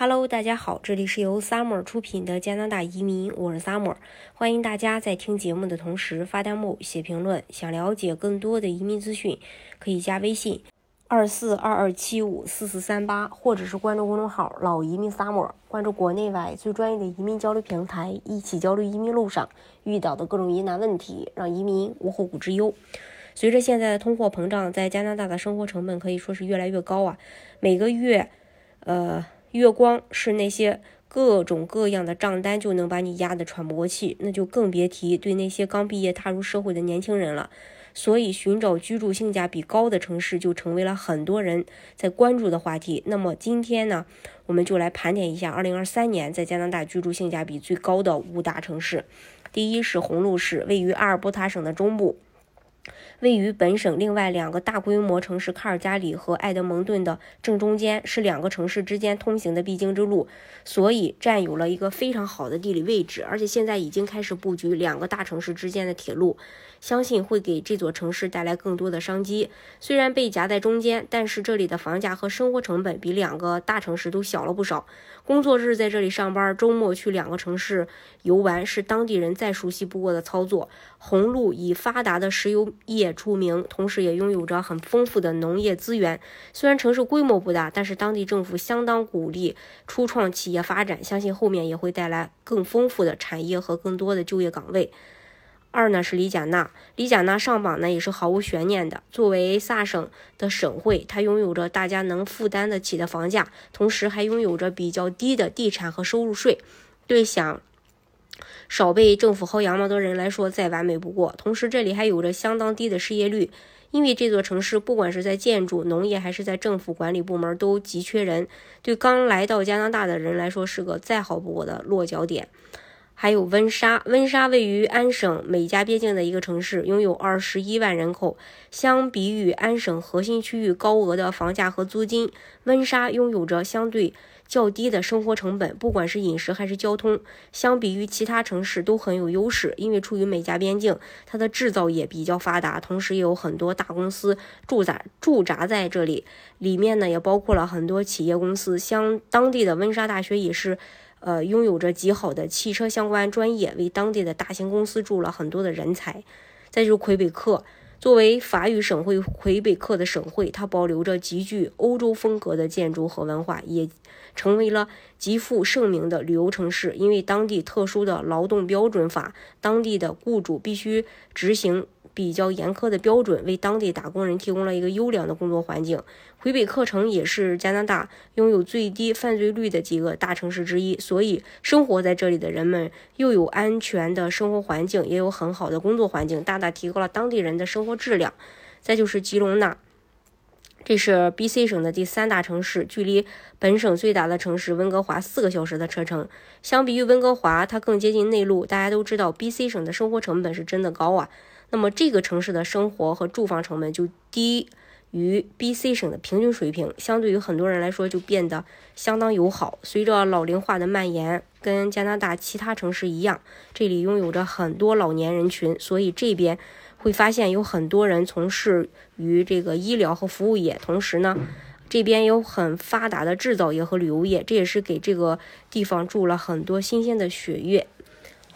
Hello，大家好，这里是由 Summer 出品的加拿大移民，我是 Summer，欢迎大家在听节目的同时发弹幕、写评论。想了解更多的移民资讯，可以加微信二四二二七五四四三八，或者是关注公众号“老移民 Summer”，关注国内外最专业的移民交流平台，一起交流移民路上遇到的各种疑难问题，让移民无后顾之忧。随着现在的通货膨胀，在加拿大的生活成本可以说是越来越高啊，每个月，呃。月光是那些各种各样的账单就能把你压得喘不过气，那就更别提对那些刚毕业踏入社会的年轻人了。所以，寻找居住性价比高的城市就成为了很多人在关注的话题。那么今天呢，我们就来盘点一下2023年在加拿大居住性价比最高的五大城市。第一是红鹿市，位于阿尔伯塔省的中部。位于本省另外两个大规模城市卡尔加里和埃德蒙顿的正中间，是两个城市之间通行的必经之路，所以占有了一个非常好的地理位置。而且现在已经开始布局两个大城市之间的铁路，相信会给这座城市带来更多的商机。虽然被夹在中间，但是这里的房价和生活成本比两个大城市都小了不少。工作日在这里上班，周末去两个城市游玩，是当地人再熟悉不过的操作。红路以发达的石油业。出名，同时也拥有着很丰富的农业资源。虽然城市规模不大，但是当地政府相当鼓励初创企业发展，相信后面也会带来更丰富的产业和更多的就业岗位。二呢是里贾纳，里贾纳上榜呢也是毫无悬念的。作为萨省的省会，它拥有着大家能负担得起的房价，同时还拥有着比较低的地产和收入税，对想。少被政府薅羊毛的人来说，再完美不过。同时，这里还有着相当低的失业率，因为这座城市不管是在建筑、农业还是在政府管理部门都极缺人，对刚来到加拿大的人来说是个再好不过的落脚点。还有温莎，温莎位于安省美加边境的一个城市，拥有二十一万人口。相比于安省核心区域高额的房价和租金，温莎拥有着相对较低的生活成本，不管是饮食还是交通，相比于其他城市都很有优势。因为处于美加边境，它的制造业比较发达，同时也有很多大公司驻扎驻扎在这里，里面呢也包括了很多企业公司。像当地的温莎大学也是。呃，拥有着极好的汽车相关专业，为当地的大型公司注了很多的人才。再就是魁北克，作为法语省会魁北克的省会，它保留着极具欧洲风格的建筑和文化，也成为了极负盛名的旅游城市。因为当地特殊的劳动标准法，当地的雇主必须执行。比较严苛的标准，为当地打工人提供了一个优良的工作环境。魁北克城也是加拿大拥有最低犯罪率的几个大城市之一，所以生活在这里的人们又有安全的生活环境，也有很好的工作环境，大大提高了当地人的生活质量。再就是吉隆纳，这是 B.C 省的第三大城市，距离本省最大的城市温哥华四个小时的车程。相比于温哥华，它更接近内陆。大家都知道，B.C 省的生活成本是真的高啊。那么这个城市的生活和住房成本就低于 B.C 省的平均水平，相对于很多人来说就变得相当友好。随着老龄化的蔓延，跟加拿大其他城市一样，这里拥有着很多老年人群，所以这边会发现有很多人从事于这个医疗和服务业，同时呢，这边有很发达的制造业和旅游业，这也是给这个地方注了很多新鲜的血液。